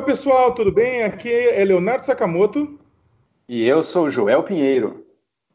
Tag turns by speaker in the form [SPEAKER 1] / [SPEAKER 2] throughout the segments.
[SPEAKER 1] Oi, pessoal, tudo bem? Aqui é Leonardo Sakamoto.
[SPEAKER 2] E eu sou o Joel Pinheiro.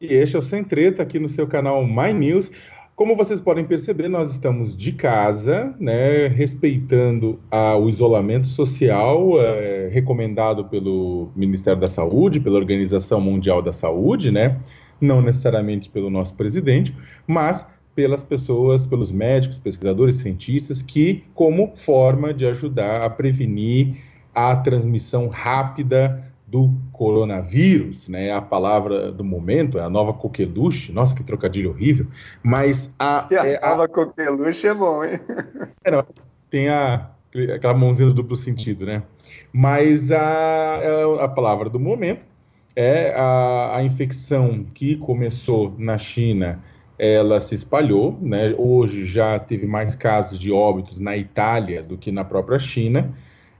[SPEAKER 1] E este é o Sem Treta aqui no seu canal My News. Como vocês podem perceber, nós estamos de casa, né, respeitando ah, o isolamento social eh, recomendado pelo Ministério da Saúde, pela Organização Mundial da Saúde, né, não necessariamente pelo nosso presidente, mas pelas pessoas, pelos médicos, pesquisadores, cientistas, que, como forma de ajudar a prevenir a transmissão rápida do coronavírus, né? A palavra do momento é a nova coqueluche. Nossa, que trocadilho horrível. Mas a,
[SPEAKER 2] é, a nova coqueluche é bom, hein?
[SPEAKER 1] É, não, tem a, aquela mãozinha do duplo sentido, né? Mas a, é a palavra do momento é a, a infecção que começou na China ela se espalhou, né? Hoje já teve mais casos de óbitos na Itália do que na própria China.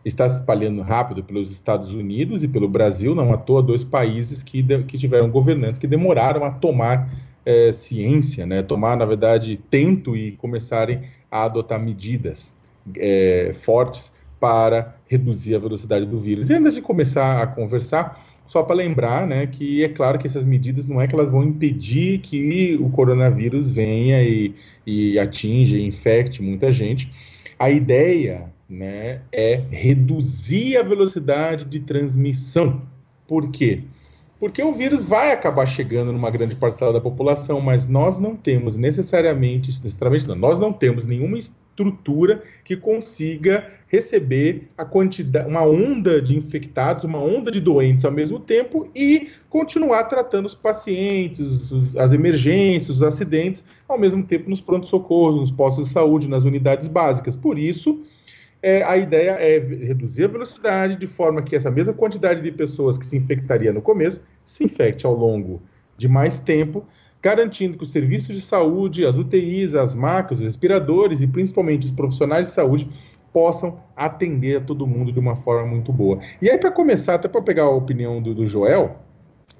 [SPEAKER 1] Está se espalhando rápido pelos Estados Unidos e pelo Brasil, não à toa, dois países que, de, que tiveram governantes que demoraram a tomar é, ciência, né? tomar, na verdade, tento e começarem a adotar medidas é, fortes para reduzir a velocidade do vírus. E antes de começar a conversar, só para lembrar, né, que é claro que essas medidas não é que elas vão impedir que o coronavírus venha e, e atinja, infecte muita gente. A ideia, né, é reduzir a velocidade de transmissão. Por quê? Porque o vírus vai acabar chegando numa grande parcela da população, mas nós não temos necessariamente, necessariamente não, nós não temos nenhuma estrutura que consiga receber a quantidade, uma onda de infectados, uma onda de doentes ao mesmo tempo e continuar tratando os pacientes, os, as emergências, os acidentes, ao mesmo tempo nos pronto-socorros, nos postos de saúde, nas unidades básicas. Por isso, é, a ideia é reduzir a velocidade de forma que essa mesma quantidade de pessoas que se infectaria no começo se infecte ao longo de mais tempo, garantindo que os serviços de saúde, as UTIs, as macas, os respiradores e principalmente os profissionais de saúde possam atender a todo mundo de uma forma muito boa. E aí, para começar, até para pegar a opinião do, do Joel,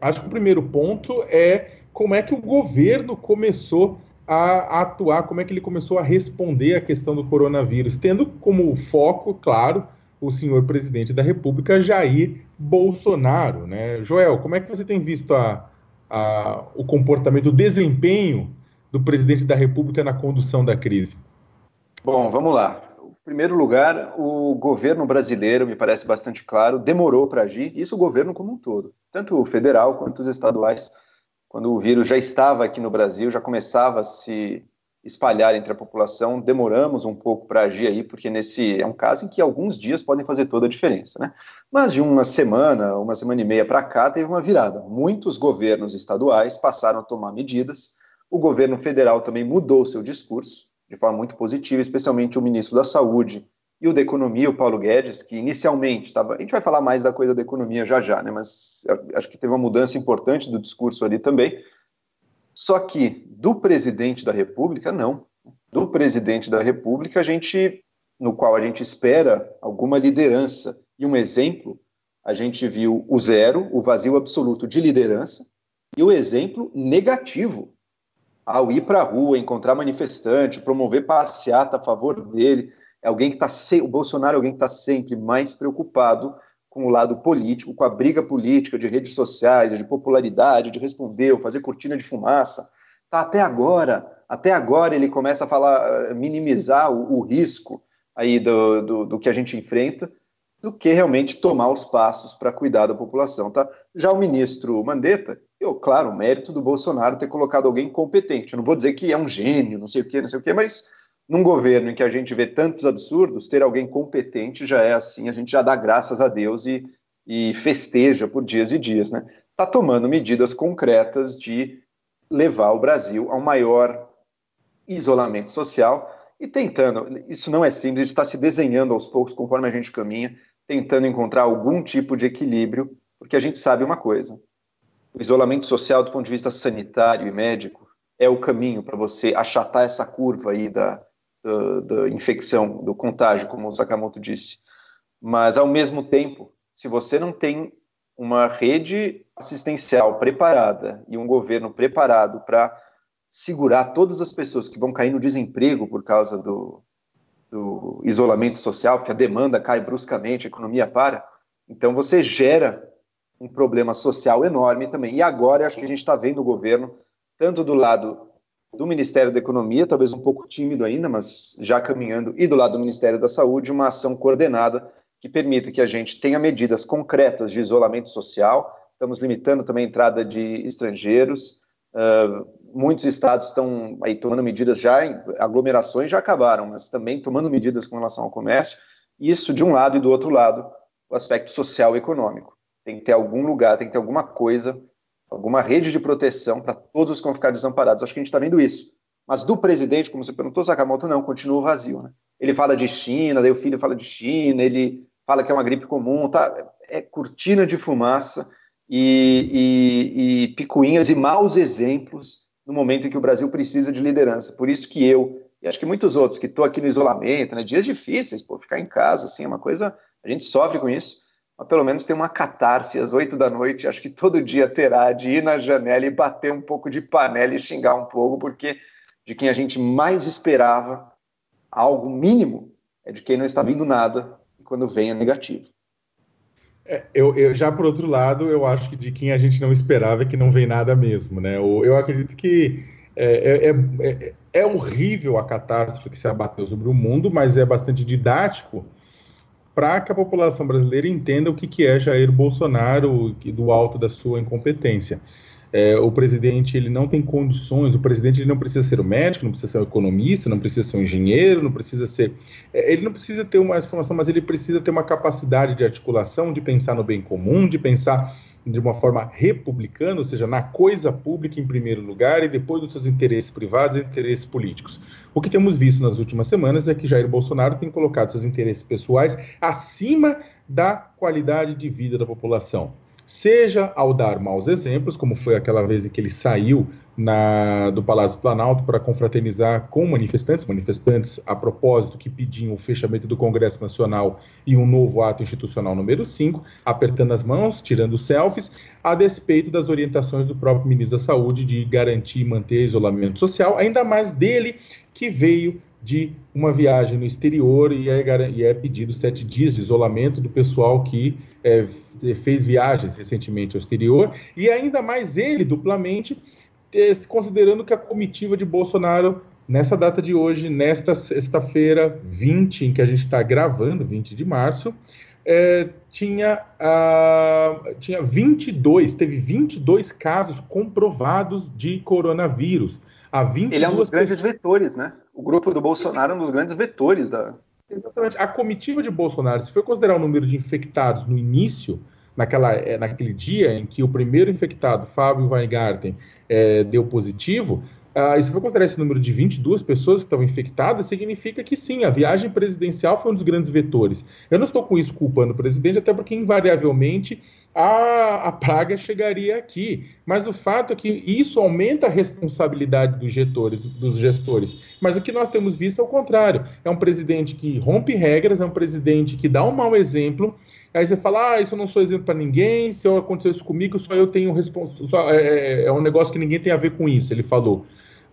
[SPEAKER 1] acho que o primeiro ponto é como é que o governo começou a, atuar, como é que ele começou a responder à questão do coronavírus, tendo como foco, claro, o senhor presidente da República, Jair Bolsonaro. Né? Joel, como é que você tem visto a, a, o comportamento, o desempenho do presidente da República na condução da crise?
[SPEAKER 2] Bom, vamos lá primeiro lugar, o governo brasileiro, me parece bastante claro, demorou para agir, isso o governo como um todo, tanto o federal quanto os estaduais. Quando o vírus já estava aqui no Brasil, já começava a se espalhar entre a população, demoramos um pouco para agir aí, porque nesse é um caso em que alguns dias podem fazer toda a diferença, né? Mas de uma semana, uma semana e meia para cá, teve uma virada. Muitos governos estaduais passaram a tomar medidas, o governo federal também mudou seu discurso, de forma muito positiva, especialmente o ministro da Saúde e o da Economia, o Paulo Guedes, que inicialmente estava. A gente vai falar mais da coisa da economia já já, né? Mas acho que teve uma mudança importante do discurso ali também. Só que do presidente da República, não. Do presidente da República, a gente, no qual a gente espera alguma liderança e um exemplo, a gente viu o zero, o vazio absoluto de liderança, e o exemplo negativo ao ir para a rua, encontrar manifestante, promover passeata a favor dele, alguém que está se... o Bolsonaro é alguém que está sempre mais preocupado com o lado político, com a briga política de redes sociais, de popularidade, de responder, fazer cortina de fumaça. Tá, até agora, até agora ele começa a falar, minimizar o, o risco aí do, do, do, que a gente enfrenta, do que realmente tomar os passos para cuidar da população. Tá? Já o ministro Mandetta, eu, claro, mérito do Bolsonaro ter colocado alguém competente. Eu não vou dizer que é um gênio, não sei o quê, não sei o quê, mas num governo em que a gente vê tantos absurdos, ter alguém competente já é assim, a gente já dá graças a Deus e, e festeja por dias e dias, né? Está tomando medidas concretas de levar o Brasil a um maior isolamento social e tentando, isso não é simples, está se desenhando aos poucos conforme a gente caminha, tentando encontrar algum tipo de equilíbrio, porque a gente sabe uma coisa, o isolamento social do ponto de vista sanitário e médico é o caminho para você achatar essa curva aí da, da, da, infecção, do contágio, como o Sakamoto disse. Mas, ao mesmo tempo, se você não tem uma rede assistencial preparada e um governo preparado para segurar todas as pessoas que vão cair no desemprego por causa do, do isolamento social, porque a demanda cai bruscamente, a economia para. Então você gera um problema social enorme também. E agora acho que a gente está vendo o governo, tanto do lado do Ministério da Economia, talvez um pouco tímido ainda, mas já caminhando, e do lado do Ministério da Saúde, uma ação coordenada que permita que a gente tenha medidas concretas de isolamento social. Estamos limitando também a entrada de estrangeiros. Uh, muitos estados estão aí tomando medidas já, aglomerações já acabaram, mas também tomando medidas com relação ao comércio. Isso de um lado e do outro lado, o aspecto social e econômico. Tem que ter algum lugar, tem que ter alguma coisa, alguma rede de proteção para todos que vão ficar desamparados. Acho que a gente está vendo isso. Mas do presidente, como você perguntou, Sakamoto, não, continua vazio. Né? Ele fala de China, daí o filho fala de China, ele fala que é uma gripe comum, tá? É cortina de fumaça e, e, e picuinhas e maus exemplos no momento em que o Brasil precisa de liderança. Por isso que eu, e acho que muitos outros que estou aqui no isolamento, né, dias difíceis, pô, ficar em casa, assim, é uma coisa, a gente sofre com isso, mas pelo menos tem uma catarse às oito da noite, acho que todo dia terá de ir na janela e bater um pouco de panela e xingar um pouco, porque de quem a gente mais esperava algo mínimo é de quem não está vindo nada e quando vem é negativo.
[SPEAKER 1] É, eu, eu, já por outro lado, eu acho que de quem a gente não esperava é que não vem nada mesmo, né? Eu, eu acredito que é, é, é, é, horrível a catástrofe que se abateu sobre o mundo, mas é bastante didático para que a população brasileira entenda o que, que é Jair Bolsonaro do alto da sua incompetência. É, o presidente ele não tem condições, o presidente ele não precisa ser um médico, não precisa ser um economista, não precisa ser um engenheiro, não precisa ser. É, ele não precisa ter uma informação, mas ele precisa ter uma capacidade de articulação, de pensar no bem comum, de pensar de uma forma republicana, ou seja, na coisa pública em primeiro lugar e depois nos seus interesses privados e interesses políticos. O que temos visto nas últimas semanas é que Jair Bolsonaro tem colocado seus interesses pessoais acima da qualidade de vida da população seja ao dar maus exemplos, como foi aquela vez em que ele saiu na, do Palácio Planalto para confraternizar com manifestantes, manifestantes a propósito que pediam o fechamento do Congresso Nacional e um novo ato institucional número 5, apertando as mãos, tirando selfies, a despeito das orientações do próprio ministro da Saúde de garantir e manter isolamento social, ainda mais dele que veio de uma viagem no exterior e é, e é pedido sete dias de isolamento do pessoal que é, fez viagens recentemente ao exterior, e ainda mais ele, duplamente, considerando que a comitiva de Bolsonaro, nessa data de hoje, nesta sexta-feira 20, em que a gente está gravando, 20 de março, é, tinha, tinha 22, teve 22 casos comprovados de coronavírus.
[SPEAKER 2] Há 22 Ele é um dos grandes vetores, né? o grupo do Bolsonaro é um dos grandes vetores da.
[SPEAKER 1] Exatamente. A comitiva de Bolsonaro, se for considerar o número de infectados no início, naquela, é, naquele dia em que o primeiro infectado, Fábio Weingarten, é, deu positivo, ah, e se for considerar esse número de 22 pessoas que estavam infectadas, significa que sim, a viagem presidencial foi um dos grandes vetores. Eu não estou com isso culpando o presidente, até porque invariavelmente a, a praga chegaria aqui. Mas o fato é que isso aumenta a responsabilidade dos gestores, dos gestores. Mas o que nós temos visto é o contrário. É um presidente que rompe regras, é um presidente que dá um mau exemplo. Aí você fala, ah, isso eu não sou exemplo para ninguém, se aconteceu isso comigo, só eu tenho responsabilidade. É, é, é um negócio que ninguém tem a ver com isso, ele falou.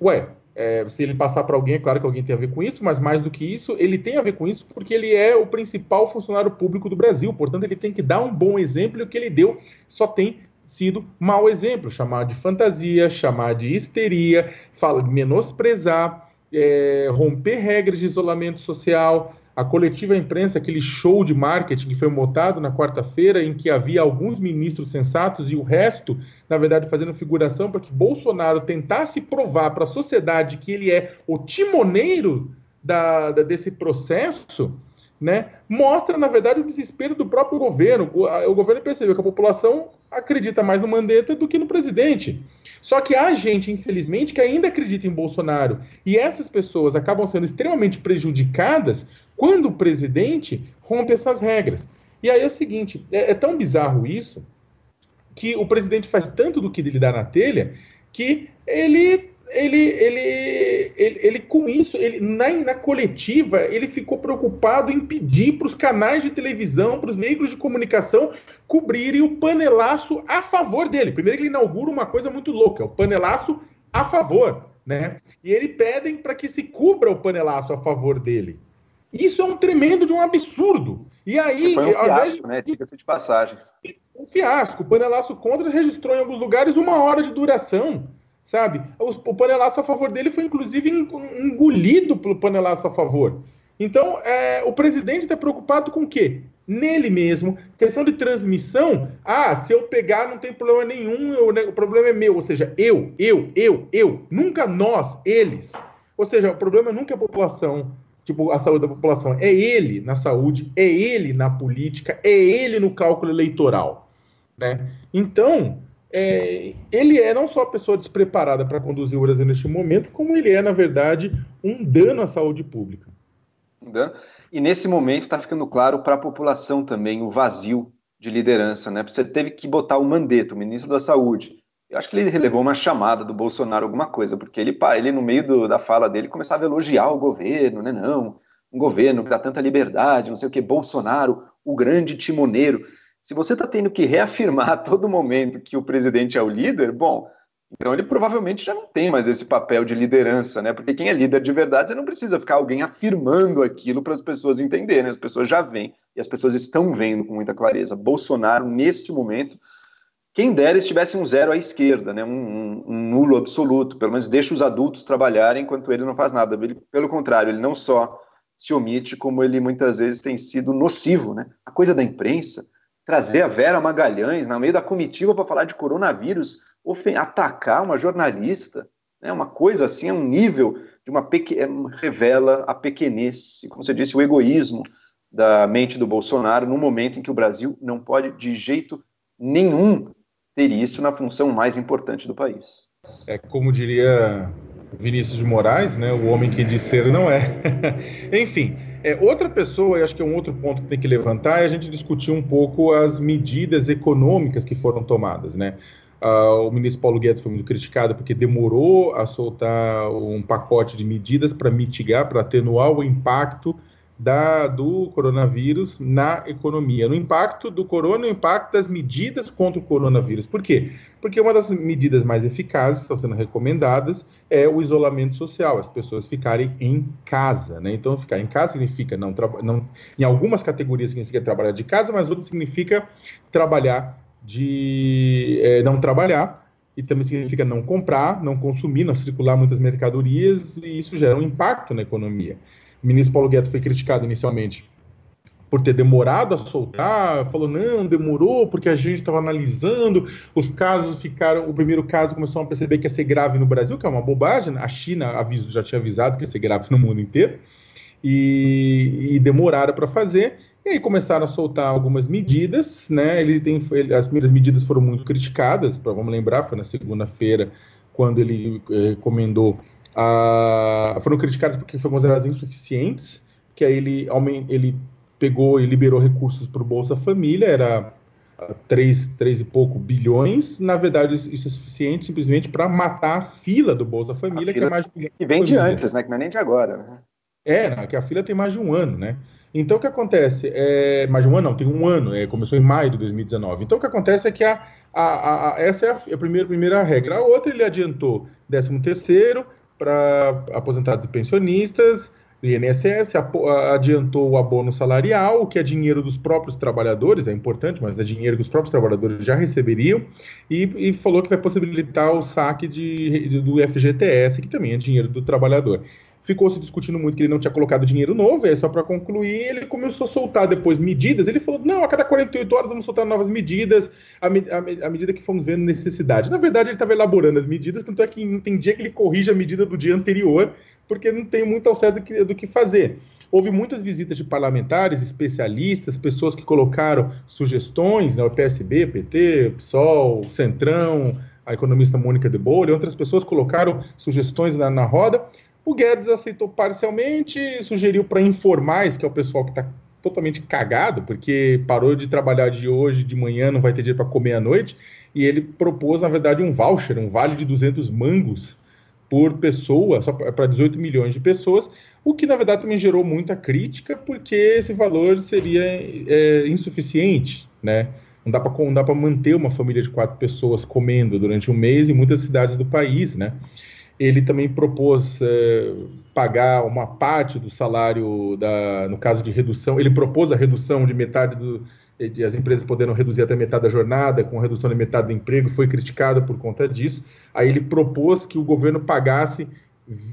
[SPEAKER 1] Ué, é, se ele passar para alguém, é claro que alguém tem a ver com isso, mas mais do que isso, ele tem a ver com isso porque ele é o principal funcionário público do Brasil. Portanto, ele tem que dar um bom exemplo e o que ele deu só tem sido mau exemplo. Chamar de fantasia, chamar de histeria, fala, menosprezar, é, romper regras de isolamento social, a coletiva imprensa, aquele show de marketing que foi montado na quarta-feira, em que havia alguns ministros sensatos e o resto, na verdade, fazendo figuração para que Bolsonaro tentasse provar para a sociedade que ele é o timoneiro da, da, desse processo, né, mostra, na verdade, o desespero do próprio governo. O, a, o governo percebeu que a população acredita mais no Mandetta do que no presidente. Só que há gente, infelizmente, que ainda acredita em Bolsonaro. E essas pessoas acabam sendo extremamente prejudicadas quando o presidente rompe essas regras. E aí é o seguinte: é, é tão bizarro isso que o presidente faz tanto do que lhe dá na telha que ele ele, ele, ele, ele, com isso, ele, na, na coletiva, ele ficou preocupado em pedir para os canais de televisão, para os veículos de comunicação, cobrirem o panelaço a favor dele. Primeiro ele inaugura uma coisa muito louca, é o panelaço a favor, né? E ele pedem para que se cubra o panelaço a favor dele. Isso é um tremendo de um absurdo. E aí,
[SPEAKER 2] foi um fiasco, de... né? Diga-se de passagem.
[SPEAKER 1] Um fiasco. O panelaço contra registrou em alguns lugares uma hora de duração, sabe? O, panelaço a favor dele foi, inclusive, engolido pelo panelaço a favor. Então, é, o presidente está preocupado com o quê? Nele mesmo. Questão de transmissão. Ah, se eu pegar, não tem problema nenhum, eu, né, o problema é meu. Ou seja, eu, eu, eu, eu. Nunca nós, eles. Ou seja, o problema nunca é a população, tipo, a saúde da população. É ele na saúde, é ele na política, é ele no cálculo eleitoral. Né? Então, é, ele é não só a pessoa despreparada para conduzir o Brasil neste momento, como ele é, na verdade, um dano à saúde pública.
[SPEAKER 2] E nesse momento está ficando claro para a população também o vazio de liderança, né? Você teve que botar o Mandetta, o ministro da Saúde. Eu acho que ele relevou uma chamada do Bolsonaro, alguma coisa, porque ele, ele no meio do, da fala dele, começava a elogiar o governo, né? Não, um governo que dá tanta liberdade, não sei o que, Bolsonaro, o grande timoneiro. Se você está tendo que reafirmar a todo momento que o presidente é o líder, bom, então ele provavelmente já não tem mais esse papel de liderança, né? Porque quem é líder de verdade, você não precisa ficar alguém afirmando aquilo para as pessoas entenderem. As pessoas já veem e as pessoas estão vendo com muita clareza. Bolsonaro, neste momento, quem dera estivesse um zero à esquerda, né? Um, um, um, nulo absoluto. Pelo menos deixa os adultos trabalharem enquanto ele não faz nada. Ele, pelo contrário, ele não só se omite, como ele muitas vezes tem sido nocivo, né? A coisa da imprensa, trazer a Vera Magalhães no meio da comitiva para falar de coronavírus atacar uma jornalista, né, uma coisa assim, é um nível de uma peque... É, revela a pequenez, como você disse, o egoísmo da mente do Bolsonaro no momento em que o Brasil não pode de jeito nenhum ter isso na função mais importante do país.
[SPEAKER 1] É como diria Vinícius de Moraes, né, o homem que diz ser não é. Enfim, é, outra pessoa, e acho que é um outro ponto que tem que levantar, é a gente discutir um pouco as medidas econômicas que foram tomadas, né? Uh, o ministro Paulo Guedes foi muito criticado porque demorou a soltar um pacote de medidas para mitigar, para atenuar o impacto da, do coronavírus na economia. No impacto do corona, o impacto das medidas contra o coronavírus. Por quê? Porque uma das medidas mais eficazes que estão sendo recomendadas é o isolamento social, as pessoas ficarem em casa. Né? Então, ficar em casa significa não, não em algumas categorias significa trabalhar de casa, mas outras significa trabalhar de é, não trabalhar, e também significa não comprar, não consumir, não circular muitas mercadorias, e isso gera um impacto na economia. O ministro Paulo Guedes foi criticado inicialmente por ter demorado a soltar, falou, não, demorou, porque a gente estava analisando, os casos ficaram, o primeiro caso começou a perceber que ia ser grave no Brasil, que é uma bobagem, a China aviso, já tinha avisado que ia ser grave no mundo inteiro, e, e demoraram para fazer, e aí começaram a soltar algumas medidas, né? Ele tem, ele, as primeiras medidas foram muito criticadas, pra, vamos lembrar, foi na segunda-feira, quando ele eh, recomendou. A, foram criticadas porque foram consideradas insuficientes, que aí ele, ele pegou e liberou recursos para o Bolsa Família, era 3, 3 e pouco bilhões. Na verdade, isso é suficiente simplesmente para matar a fila do Bolsa Família,
[SPEAKER 2] que
[SPEAKER 1] é mais
[SPEAKER 2] de Que vem de antes, né? Que não é nem de agora. Né?
[SPEAKER 1] É, que a fila tem mais de um ano, né? Então, o que acontece? É, mais de um ano, não, tem um ano, é, começou em maio de 2019. Então, o que acontece é que a, a, a, essa é a, a primeira, primeira regra. A outra, ele adiantou 13 terceiro para aposentados e pensionistas, INSS, adiantou o abono salarial, que é dinheiro dos próprios trabalhadores, é importante, mas é dinheiro que os próprios trabalhadores já receberiam, e, e falou que vai possibilitar o saque de, de, do FGTS, que também é dinheiro do trabalhador ficou se discutindo muito que ele não tinha colocado dinheiro novo, aí só para concluir, ele começou a soltar depois medidas. Ele falou: não, a cada 48 horas vamos soltar novas medidas, à, à, à medida que fomos vendo necessidade. Na verdade, ele estava elaborando as medidas, tanto é que não tem dia que ele corrige a medida do dia anterior, porque não tem muito ao certo do que, do que fazer. Houve muitas visitas de parlamentares, especialistas, pessoas que colocaram sugestões, né, o PSB, PT, PSOL, Centrão, a economista Mônica de Bolle, outras pessoas colocaram sugestões na, na roda, o Guedes aceitou parcialmente, sugeriu para informais, que é o pessoal que está totalmente cagado, porque parou de trabalhar de hoje, de manhã, não vai ter dinheiro para comer à noite, e ele propôs, na verdade, um voucher, um vale de 200 mangos por pessoa, só para 18 milhões de pessoas, o que, na verdade, também gerou muita crítica, porque esse valor seria é, insuficiente, né? Não dá para manter uma família de quatro pessoas comendo durante um mês em muitas cidades do país, né? Ele também propôs é, pagar uma parte do salário, da, no caso de redução, ele propôs a redução de metade do, de as empresas podendo reduzir até metade da jornada, com redução de metade do emprego, foi criticado por conta disso. Aí ele propôs que o governo pagasse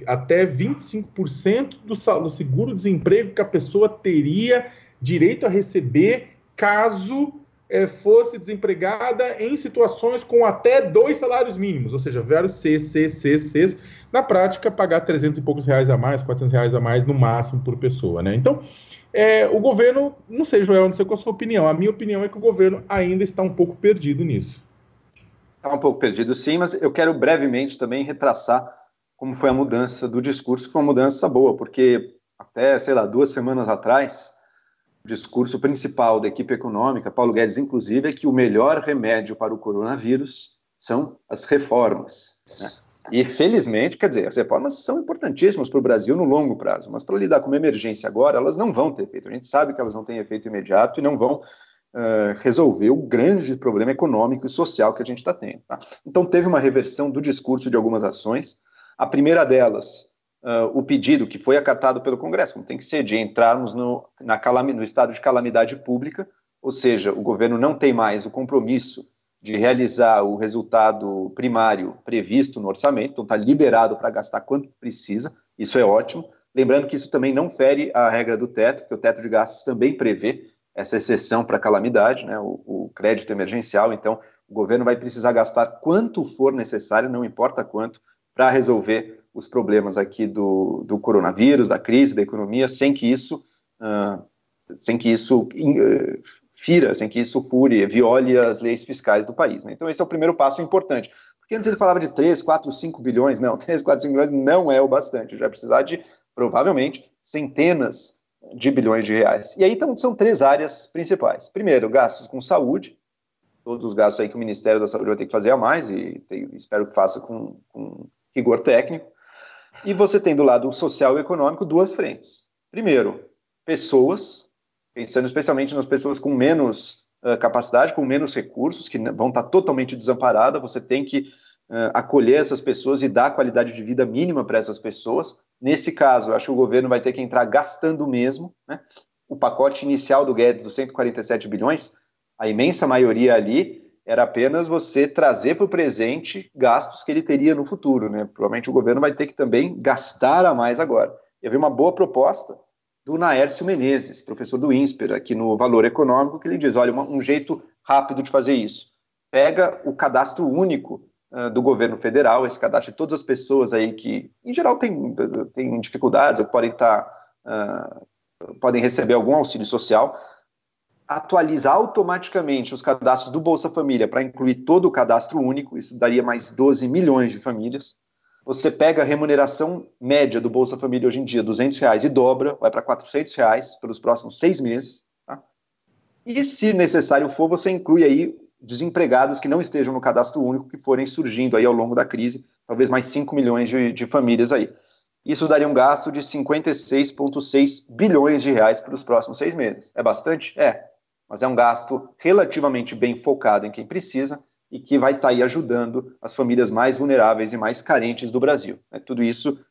[SPEAKER 1] até 25% do, do seguro-desemprego que a pessoa teria direito a receber caso fosse desempregada em situações com até dois salários mínimos, ou seja, vários C, C, C, C, na prática, pagar 300 e poucos reais a mais, 400 reais a mais no máximo por pessoa, né? Então, é, o governo, não sei, Joel, não sei qual a sua opinião, a minha opinião é que o governo ainda está um pouco perdido nisso.
[SPEAKER 2] Está um pouco perdido, sim, mas eu quero brevemente também retraçar como foi a mudança do discurso, que foi uma mudança boa, porque até, sei lá, duas semanas atrás, discurso principal da equipe econômica, Paulo Guedes, inclusive, é que o melhor remédio para o coronavírus são as reformas. Né? E, felizmente, quer dizer, as reformas são importantíssimas para o Brasil no longo prazo, mas para lidar com uma emergência agora, elas não vão ter efeito. A gente sabe que elas não têm efeito imediato e não vão uh, resolver o grande problema econômico e social que a gente está tendo. Tá? Então, teve uma reversão do discurso de algumas ações. A primeira delas uh, o pedido que foi acatado pelo Congresso, como tem que ser, de entrarmos no, na no estado de calamidade pública, ou seja, o governo não tem mais o compromisso de realizar o resultado primário previsto no orçamento, então está liberado para gastar quanto precisa, isso é ótimo. Lembrando que isso também não fere a regra do teto, que o teto de gastos também prevê essa exceção para calamidade, né, o, o crédito emergencial, então o governo vai precisar gastar quanto for necessário, não importa quanto, para resolver os problemas aqui do, do coronavírus, da crise, da economia, sem que isso, uh, sem que isso uh, fira, sem que isso fure, viole as leis fiscais do país. Né? Então, esse é o primeiro passo importante. Porque antes ele falava de 3, 4, 5 bilhões. Não, 3, 4, 5 bilhões não é o bastante. Já precisar de, provavelmente, centenas de bilhões de reais. E aí então, são três áreas principais. Primeiro, gastos com saúde, todos os gastos aí que o Ministério da Saúde vai ter que fazer a mais, e tem, espero que faça com, com rigor técnico. E você tem do lado social e econômico duas frentes. Primeiro, pessoas, pensando especialmente nas pessoas com menos uh, capacidade, com menos recursos, que vão estar totalmente desamparadas, você tem que uh, acolher essas pessoas e dar qualidade de vida mínima para essas pessoas. Nesse caso, eu acho que o governo vai ter que entrar gastando mesmo. Né? O pacote inicial do Guedes, dos 147 bilhões, a imensa maioria ali era apenas você trazer para o presente gastos que ele teria no futuro. Né? Provavelmente o governo vai ter que também gastar a mais agora. Eu vi uma boa proposta do Naércio Menezes, professor do INSPER, aqui no Valor Econômico, que ele diz: olha, um jeito rápido de fazer isso. Pega o cadastro único uh, do governo federal, esse cadastro de todas as pessoas aí que, em geral, têm tem dificuldades ou podem estar. Uh, podem receber algum auxílio social, atualizar automaticamente os cadastros do Bolsa Família para incluir todo o cadastro único, isso daria mais 12 milhões de famílias. Você pega a remuneração média do Bolsa Família hoje em dia, 200 reais, e dobra, vai para 400 reais pelos próximos seis meses. Tá? E, se necessário for, você inclui aí desempregados que não estejam no cadastro único, que forem surgindo aí ao longo da crise, talvez mais 5 milhões de, de famílias aí. Isso daria um gasto de 56,6 bilhões de reais para os próximos seis meses. É bastante? É mas é um gasto relativamente bem focado em quem precisa e que vai estar tá aí ajudando as famílias mais vulneráveis e mais carentes do Brasil. Né? Tudo isso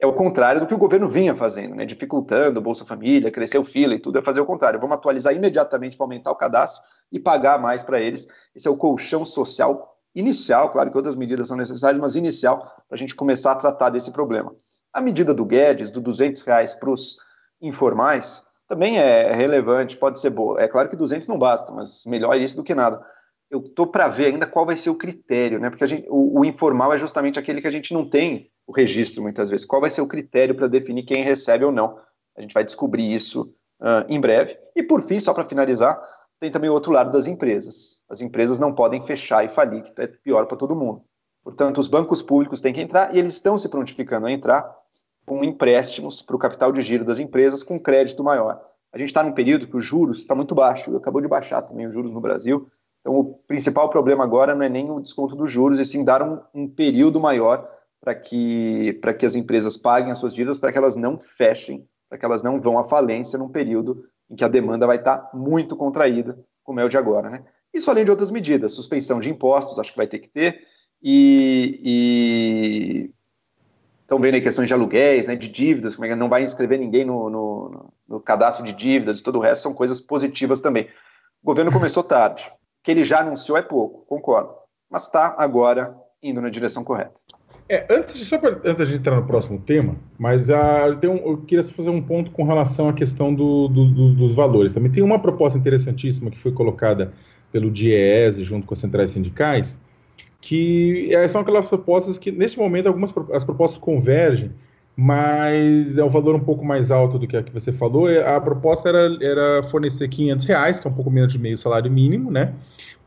[SPEAKER 2] é o contrário do que o governo vinha fazendo, né? dificultando Bolsa Família, crescer o fila e tudo, é fazer o contrário. Vamos atualizar imediatamente para aumentar o cadastro e pagar mais para eles. Esse é o colchão social inicial, claro que outras medidas são necessárias, mas inicial para a gente começar a tratar desse problema. A medida do Guedes, do 200 reais para os informais, também é relevante, pode ser boa. É claro que 200 não basta, mas melhor isso do que nada. Eu tô para ver ainda qual vai ser o critério, né? Porque gente, o, o, informal é justamente aquele que a gente não tem o registro muitas vezes. Qual vai ser o critério para definir quem recebe ou não? A gente vai descobrir isso uh, em breve. E por fim, só para finalizar, tem também o outro lado das empresas. As empresas não podem fechar e falir, que é pior para todo mundo. Portanto, os bancos públicos têm que entrar e eles estão se prontificando a entrar com empréstimos para o capital de giro das empresas com crédito maior. A gente está num período que os juros está muito baixo, acabou de baixar também os juros no Brasil. Então, o principal problema agora não é nem o desconto dos juros, e sim dar um, um período maior para que, que as empresas paguem as suas dívidas, para que elas não fechem, para que elas não vão à falência num período em que a demanda vai estar tá muito contraída, como é o de agora. Né? Isso além de outras medidas, suspensão de impostos, acho que vai ter que ter, e, e estão vendo aí questões de aluguéis, né, de dívidas, como é que não vai inscrever ninguém no, no, no cadastro de dívidas e todo o resto são coisas positivas também. O governo começou tarde. Que ele já anunciou é pouco, concordo. Mas está agora indo na direção correta.
[SPEAKER 1] É, antes, de, só pra, antes de entrar no próximo tema, mas a, eu, tenho, eu, queria fazer um ponto com relação à questão do, do, do, dos valores. Também tem uma proposta interessantíssima que foi colocada pelo DIEES junto com as centrais sindicais, que é, são aquelas propostas que, neste momento, algumas as propostas convergem, mas é um valor um pouco mais alto do que a que você falou. A proposta era, era fornecer 500 reais, que é um pouco menos de meio salário mínimo, né?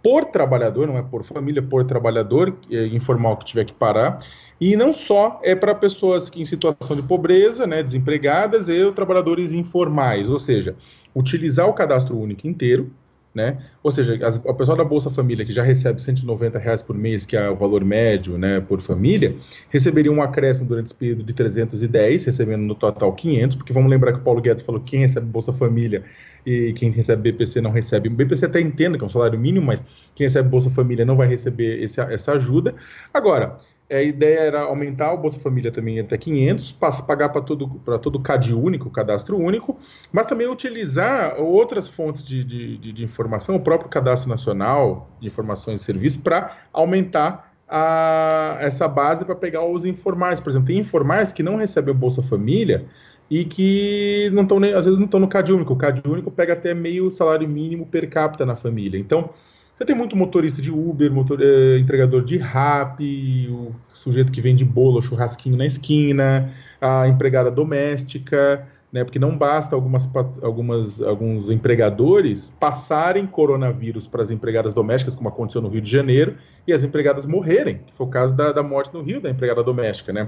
[SPEAKER 1] Por trabalhador, não é por família, por trabalhador é, informal que tiver que parar. E não só é para pessoas que em situação de pobreza, né, desempregadas e trabalhadores informais, ou seja, utilizar o cadastro único inteiro, né? Ou seja, as, a pessoa da Bolsa Família que já recebe 190 reais por mês, que é o valor médio, né, por família, receberia um acréscimo durante esse período de 310, recebendo no total 500, porque vamos lembrar que o Paulo Guedes falou que quem recebe Bolsa Família e quem recebe BPC não recebe. O BPC até entenda que é um salário mínimo, mas quem recebe Bolsa Família não vai receber esse, essa ajuda. Agora, a ideia era aumentar o Bolsa Família também até 500, pagar para todo, todo o CAD único, cadastro único, mas também utilizar outras fontes de, de, de, de informação, o próprio Cadastro Nacional de Informações e Serviços, para aumentar a, essa base para pegar os informais. Por exemplo, tem informais que não recebem o Bolsa Família e que não estão às vezes não estão no CAD único. O CAD único pega até meio salário mínimo per capita na família. Então, você tem muito motorista de Uber, motor, é, entregador de rap, o sujeito que vende bolo, churrasquinho na esquina, a empregada doméstica, né? Porque não basta algumas, algumas, alguns empregadores passarem coronavírus para as empregadas domésticas, como aconteceu no Rio de Janeiro, e as empregadas morrerem, que foi o caso da, da morte no Rio da empregada doméstica, né?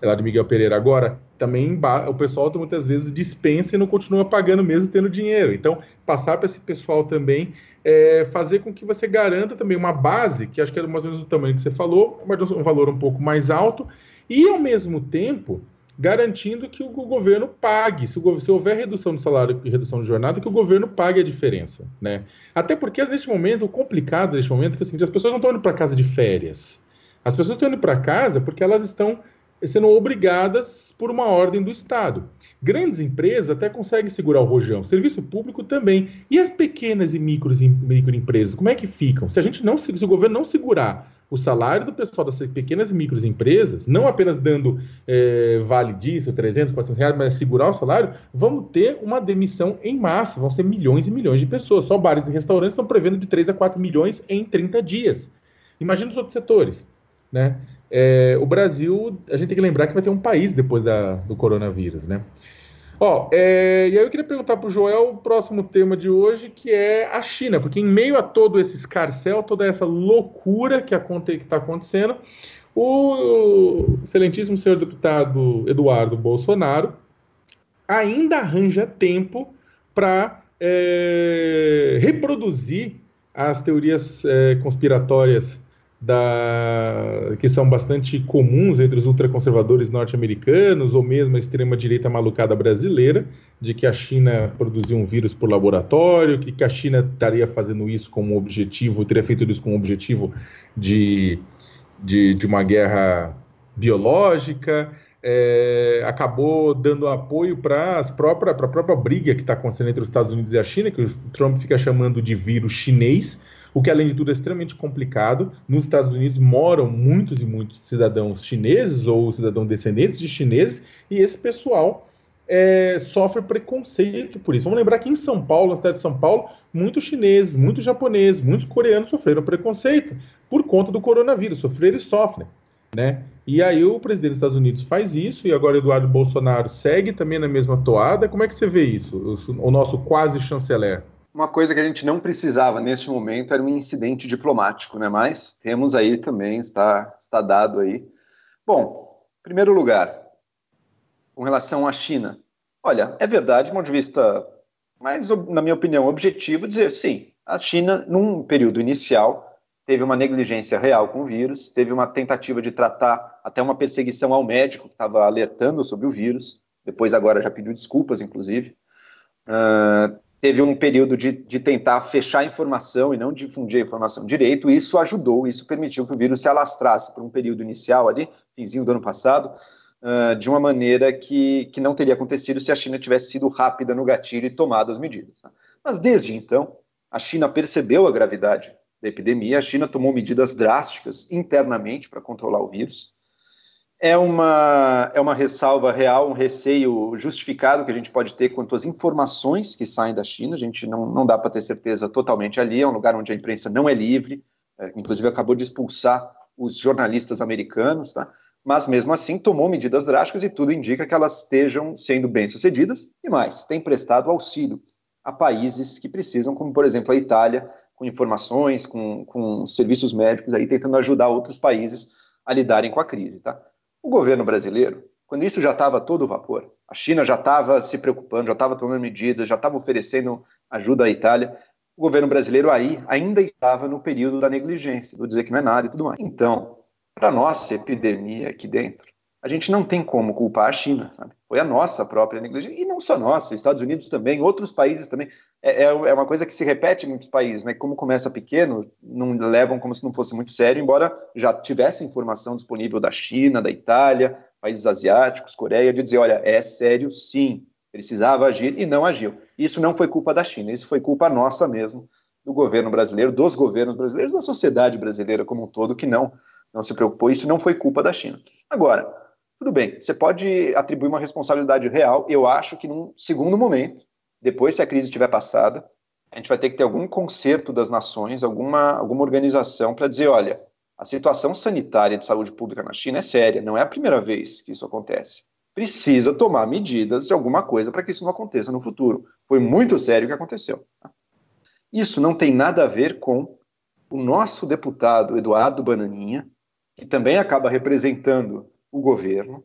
[SPEAKER 1] É lá de Miguel Pereira. Agora, também o pessoal muitas vezes dispensa e não continua pagando mesmo tendo dinheiro. Então, passar para esse pessoal também é, fazer com que você garanta também uma base, que acho que é mais ou menos o tamanho que você falou, mas um valor um pouco mais alto, e ao mesmo tempo garantindo que o, governo pague, se, o, se, houver redução de salário e redução de jornada, que o governo pague a diferença, né? Até porque neste momento, o complicado neste momento é que assim, as pessoas não estão indo para casa de férias. As pessoas estão indo para casa porque elas estão sendo obrigadas por uma ordem do Estado. Grandes empresas até conseguem segurar o rojão, serviço público também. E as pequenas e micros, microempresas, como é que ficam? Se a gente não se o governo não segurar o salário do pessoal das pequenas e microempresas, não apenas dando é, vale disso, 300, 400 reais, mas segurar o salário, vamos ter uma demissão em massa, vão ser milhões e milhões de pessoas. Só bares e restaurantes estão prevendo de 3 a 4 milhões em 30 dias. Imagina os outros setores. Né? É, o Brasil, a gente tem que lembrar que vai ter um país depois da, do coronavírus, né? Ó, é, e aí eu queria perguntar para o Joel o próximo tema de hoje, que é a China, porque em meio a todo esse escarcel, toda essa loucura que está acontecendo, o excelentíssimo senhor deputado Eduardo Bolsonaro ainda arranja tempo para é, reproduzir as teorias é, conspiratórias da, que são bastante comuns entre os ultraconservadores norte-americanos ou mesmo a extrema-direita malucada brasileira, de que a China produziu um vírus por laboratório, que a China estaria fazendo isso como objetivo, teria feito isso com o objetivo de, de, de uma guerra biológica, é, acabou dando apoio para a própria briga que está acontecendo entre os Estados Unidos e a China, que o Trump fica chamando de vírus chinês, o que além de tudo é extremamente complicado. Nos Estados Unidos moram muitos e muitos cidadãos chineses ou cidadãos descendentes de chineses, e esse pessoal é, sofre preconceito por isso. Vamos lembrar que em São Paulo, na cidade de São Paulo, muitos chineses, muitos japoneses, muitos coreanos sofreram preconceito por conta do coronavírus, sofreram e sofrem. Né? E aí o presidente dos Estados Unidos faz isso, e agora Eduardo Bolsonaro segue também na mesma toada. Como é que você vê isso, o, o nosso quase chanceler?
[SPEAKER 2] Uma coisa que a gente não precisava neste momento era um incidente diplomático, né? Mas temos aí também, está, está dado aí. Bom, em primeiro lugar, com relação à China. Olha, é verdade, de ponto de vista mais, na minha opinião, objetivo, dizer sim, a China, num período inicial, teve uma negligência real com o vírus, teve uma tentativa de tratar até uma perseguição ao médico que estava alertando sobre o vírus, depois agora já pediu desculpas, inclusive. Uh, teve um período de, de tentar fechar a informação e não difundir a informação direito, e isso ajudou, isso permitiu que o vírus se alastrasse por um período inicial ali, finzinho do ano passado, uh, de uma maneira que, que não teria acontecido se a China tivesse sido rápida no gatilho e tomado as medidas. Tá? Mas desde então, a China percebeu a gravidade da epidemia, a China tomou medidas drásticas internamente para controlar o vírus. É uma, é uma ressalva real, um receio justificado que a gente pode ter quanto às informações que saem da China. A gente não, não dá para ter certeza totalmente ali, é um lugar onde a imprensa não é livre, é, inclusive acabou de expulsar os jornalistas americanos, tá? mas mesmo assim tomou medidas drásticas e tudo indica que elas estejam sendo bem-sucedidas e mais, tem prestado auxílio a países que precisam, como por exemplo a Itália, com informações, com, com serviços médicos aí tentando ajudar outros países a lidarem com a crise. Tá? O governo brasileiro, quando isso já estava todo vapor, a China já estava se preocupando, já estava tomando medidas, já estava oferecendo ajuda à Itália, o governo brasileiro aí ainda estava no período da negligência, do dizer que não é nada e tudo mais. Então, para nossa epidemia aqui dentro, a gente não tem como culpar a China, sabe? Foi a nossa própria negligência, e não só nossa, Estados Unidos também, outros países também. É, é, é uma coisa que se repete em muitos países, né? Como começa pequeno, não levam como se não fosse muito sério, embora já tivesse informação disponível da China, da Itália, países asiáticos, Coreia, de dizer, olha, é sério sim, precisava agir e não agiu. Isso não foi culpa da China, isso foi culpa nossa mesmo, do governo brasileiro, dos governos brasileiros, da sociedade brasileira como um todo, que não, não se preocupou. Isso não foi culpa da China. Agora, tudo bem, você pode atribuir uma responsabilidade real. Eu acho que num segundo momento, depois que a crise estiver passada, a gente vai ter que ter algum conserto das nações, alguma, alguma organização para dizer, olha, a situação sanitária de saúde pública na China é séria, não é a primeira vez que isso acontece. Precisa tomar medidas de alguma coisa para que isso não aconteça no futuro. Foi muito sério o que aconteceu. Isso não tem nada a ver com o nosso deputado Eduardo Bananinha, que também acaba representando o governo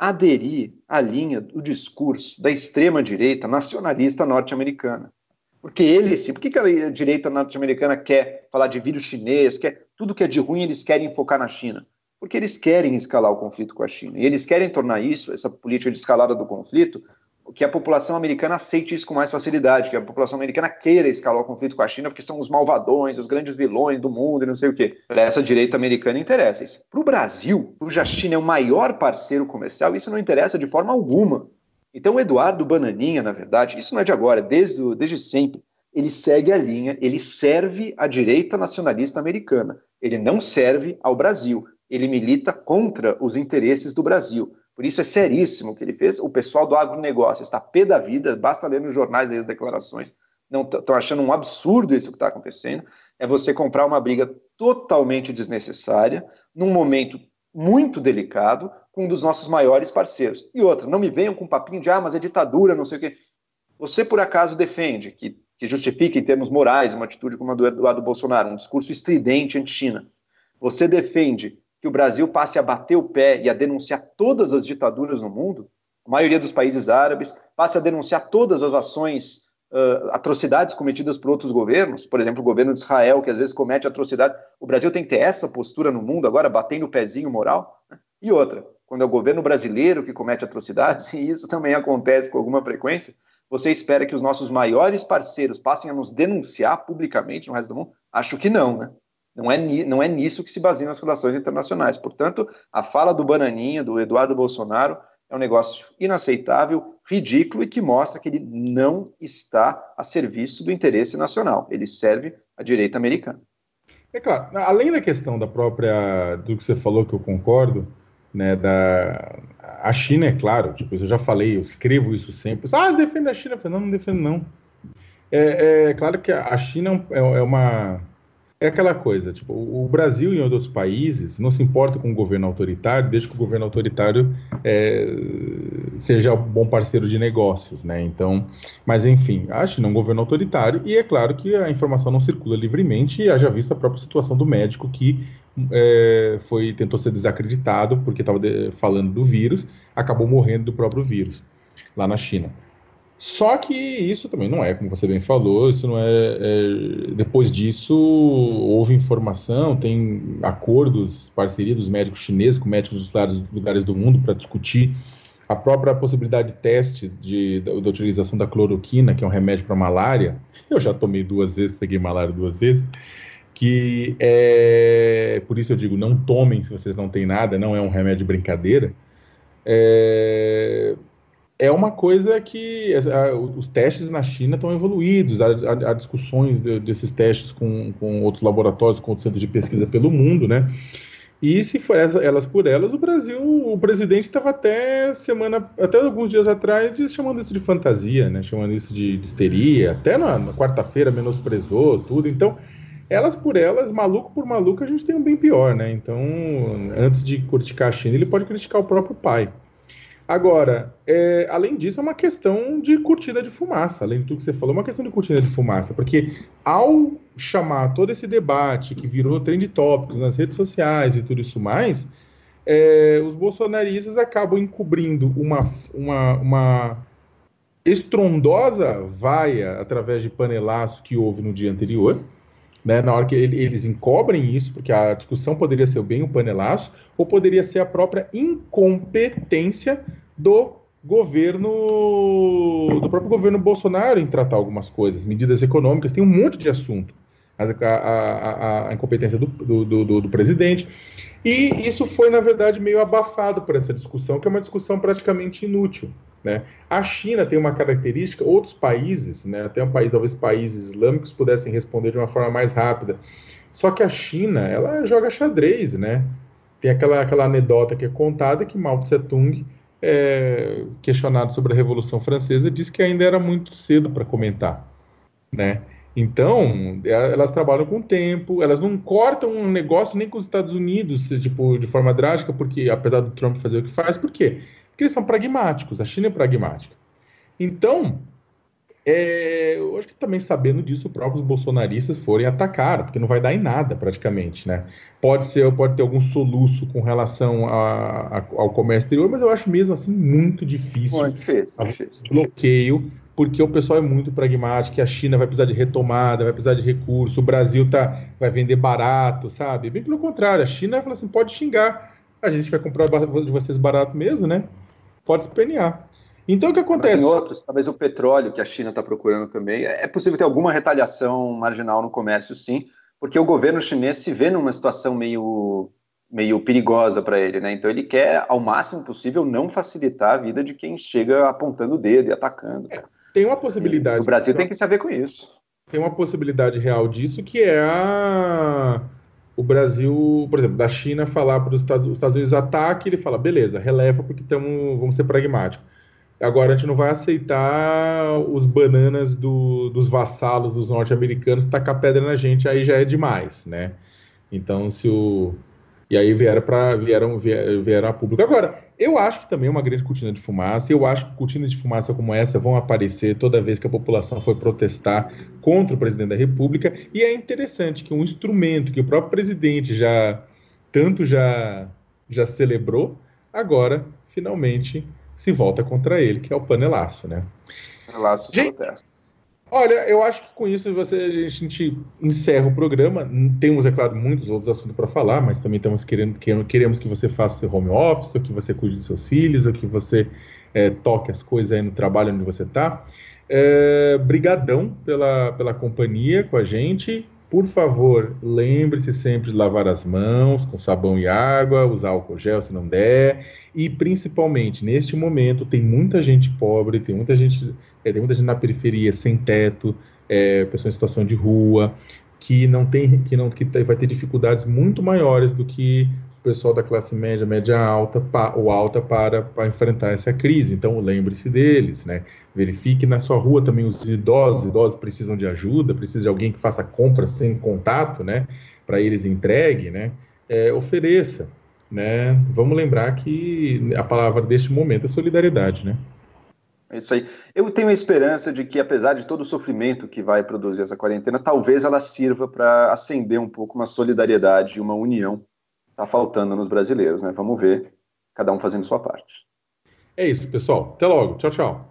[SPEAKER 2] aderir à linha do discurso da extrema-direita nacionalista norte-americana. Porque eles, por que, a direita norte-americana quer falar de vírus chinês, quer tudo que é de ruim eles querem focar na China? Porque eles querem escalar o conflito com a China. E eles querem tornar isso, essa política de escalada do conflito, que a população americana aceite isso com mais facilidade, que a população americana queira escalar o conflito com a China, porque são os malvadões, os grandes vilões do mundo e não sei o quê. Para essa direita americana interessa isso. Para o Brasil, cuja China é o maior parceiro comercial, isso não interessa de forma alguma. Então, o Eduardo Bananinha, na verdade, isso não é de agora, desde, desde sempre, ele segue a linha, ele serve à direita nacionalista americana. Ele não serve ao Brasil. Ele milita contra os interesses do Brasil. Por isso é seríssimo o que ele fez. O pessoal do agronegócio está pé da vida, basta ler nos jornais as declarações. Não estão achando um absurdo isso que está acontecendo. É você comprar uma briga totalmente desnecessária, num momento muito delicado, com um dos nossos maiores parceiros. E outra, não me venham com papinho de ah, mas é ditadura, não sei o quê. Você, por acaso, defende que, que justifica em termos morais uma atitude como a do Eduardo Bolsonaro, um discurso estridente anti-China. Você defende que o Brasil passe a bater o pé e a denunciar todas as ditaduras no mundo, a maioria dos países árabes, passe a denunciar todas as ações, uh, atrocidades cometidas por outros governos, por exemplo, o governo de Israel, que às vezes comete atrocidade. O Brasil tem que ter essa postura no mundo, agora batendo o pezinho moral. Né? E outra, quando é o governo brasileiro que comete atrocidades, e isso também acontece com alguma frequência, você espera que os nossos maiores parceiros passem a nos denunciar publicamente no resto do mundo? Acho que não, né? Não é, não é nisso que se baseiam as relações internacionais. Portanto, a fala do Bananinha, do Eduardo Bolsonaro, é um negócio inaceitável, ridículo e que mostra que ele não está a serviço do interesse nacional. Ele serve à direita americana.
[SPEAKER 1] É claro, além da questão da própria, do que você falou, que eu concordo, né, da, a China, é claro, tipo, eu já falei, eu escrevo isso sempre. Ah, defende a China. Eu falei, não, não defendo, não. É, é claro que a China é, é uma é aquela coisa, tipo, o Brasil e outros países não se importa com o governo autoritário, desde que o governo autoritário é, seja um bom parceiro de negócios, né? Então, mas enfim, a China é um governo autoritário e é claro que a informação não circula livremente, haja vista a própria situação do médico que é, foi tentou ser desacreditado porque estava falando do vírus, acabou morrendo do próprio vírus lá na China. Só que isso também não é, como você bem falou, isso não é, é, Depois disso, houve informação, tem acordos, parceria dos médicos chineses com médicos dos lugares, lugares do mundo para discutir a própria possibilidade de teste de, da, da utilização da cloroquina, que é um remédio para malária. Eu já tomei duas vezes, peguei malária duas vezes. Que é. Por isso eu digo, não tomem se vocês não têm nada, não é um remédio de brincadeira é, é uma coisa que a, os testes na China estão evoluídos, há, há, há discussões de, desses testes com, com outros laboratórios, com outros centros de pesquisa pelo mundo, né? E se for elas por elas, o Brasil, o presidente estava até semana, até alguns dias atrás, chamando isso de fantasia, né? Chamando isso de, de histeria, até na, na quarta-feira menosprezou tudo. Então, elas por elas, maluco por maluco, a gente tem um bem pior, né? Então, antes de criticar a China, ele pode criticar o próprio pai. Agora, é, além disso, é uma questão de cortina de fumaça. Além de tudo que você falou, é uma questão de cortina de fumaça. Porque ao chamar todo esse debate que virou trend tópicos nas redes sociais e tudo isso mais, é, os bolsonaristas acabam encobrindo uma, uma, uma estrondosa vaia através de panelaço que houve no dia anterior. Né, na hora que eles encobrem isso, porque a discussão poderia ser bem um panelaço, ou poderia ser a própria incompetência do governo, do próprio governo Bolsonaro em tratar algumas coisas, medidas econômicas, tem um monte de assunto. A, a, a, incompetência do, do, do, do, presidente. E isso foi, na verdade, meio abafado por essa discussão, que é uma discussão praticamente inútil. Né? A China tem uma característica, outros países, né, até um país, talvez países islâmicos pudessem responder de uma forma mais rápida. Só que a China, ela joga xadrez, né? Tem aquela, aquela anedota que é contada que Mao Tse Tung é, questionado sobre a Revolução Francesa, disse que ainda era muito cedo para comentar, né? Então, é, elas trabalham com tempo, elas não cortam um negócio nem com os Estados Unidos, tipo, de forma drástica, porque apesar do Trump fazer o que faz, por quê? Porque eles são pragmáticos, a China é pragmática. Então, é, eu acho que também sabendo disso, os próprios bolsonaristas forem atacar, porque não vai dar em nada praticamente, né? Pode ser, pode ter algum soluço com relação a, a, ao comércio exterior, mas eu acho mesmo assim muito difícil. Muito difícil, difícil. Bloqueio, porque o pessoal é muito pragmático, a China vai precisar de retomada, vai precisar de recurso, o Brasil tá, vai vender barato, sabe? Bem pelo contrário, a China vai falar assim, pode xingar, a gente vai comprar de vocês barato mesmo, né? Pode espernear. Então, o que acontece? Mas
[SPEAKER 2] em outros, talvez o petróleo que a China está procurando também, é possível ter alguma retaliação marginal no comércio, sim, porque o governo chinês se vê numa situação meio, meio perigosa para ele, né? Então, ele quer, ao máximo possível, não facilitar a vida de quem chega apontando o dedo e atacando. É,
[SPEAKER 1] tem uma possibilidade. E
[SPEAKER 2] o Brasil tem que saber com isso.
[SPEAKER 1] Tem uma possibilidade real disso, que é a o Brasil, por exemplo, da China falar para os Estados Unidos ataque, ele fala, beleza, releva porque tamo, vamos ser pragmáticos. Agora a gente não vai aceitar os bananas do, dos vassalos dos norte-americanos tacar pedra na gente, aí já é demais, né? Então, se o. E aí vieram para vieram, vieram a público. Agora, eu acho que também é uma grande cortina de fumaça. Eu acho que cortinas de fumaça como essa vão aparecer toda vez que a população for protestar contra o presidente da República. E é interessante que um instrumento que o próprio presidente já tanto já já celebrou, agora finalmente se volta contra ele, que é o panelaço, né?
[SPEAKER 2] Panelaço Gente, protesto.
[SPEAKER 1] Olha, eu acho que com isso você, a gente encerra o programa. Temos, é claro, muitos outros assuntos para falar, mas também estamos querendo, queremos que você faça seu home office, ou que você cuide dos seus filhos, ou que você é, toque as coisas aí no trabalho onde você está. É, brigadão pela, pela companhia com a gente. Por favor, lembre-se sempre de lavar as mãos com sabão e água, usar álcool gel se não der. E principalmente, neste momento, tem muita gente pobre, tem muita gente, é, tem muita gente na periferia, sem teto, é, pessoa em situação de rua, que não tem, que não, que vai ter dificuldades muito maiores do que o pessoal da classe média, média alta pa, ou alta para, para enfrentar essa crise. Então, lembre-se deles, né? Verifique na sua rua também os idosos. idosos precisam de ajuda, precisa de alguém que faça compras sem contato, né? Para eles entregue, né? É, ofereça, né? Vamos lembrar que a palavra deste momento é solidariedade, né?
[SPEAKER 2] É isso aí. Eu tenho a esperança de que, apesar de todo o sofrimento que vai produzir essa quarentena, talvez ela sirva para acender um pouco uma solidariedade, uma união está faltando nos brasileiros, né? Vamos ver, cada um fazendo sua parte.
[SPEAKER 1] É isso, pessoal. Até logo. Tchau, tchau.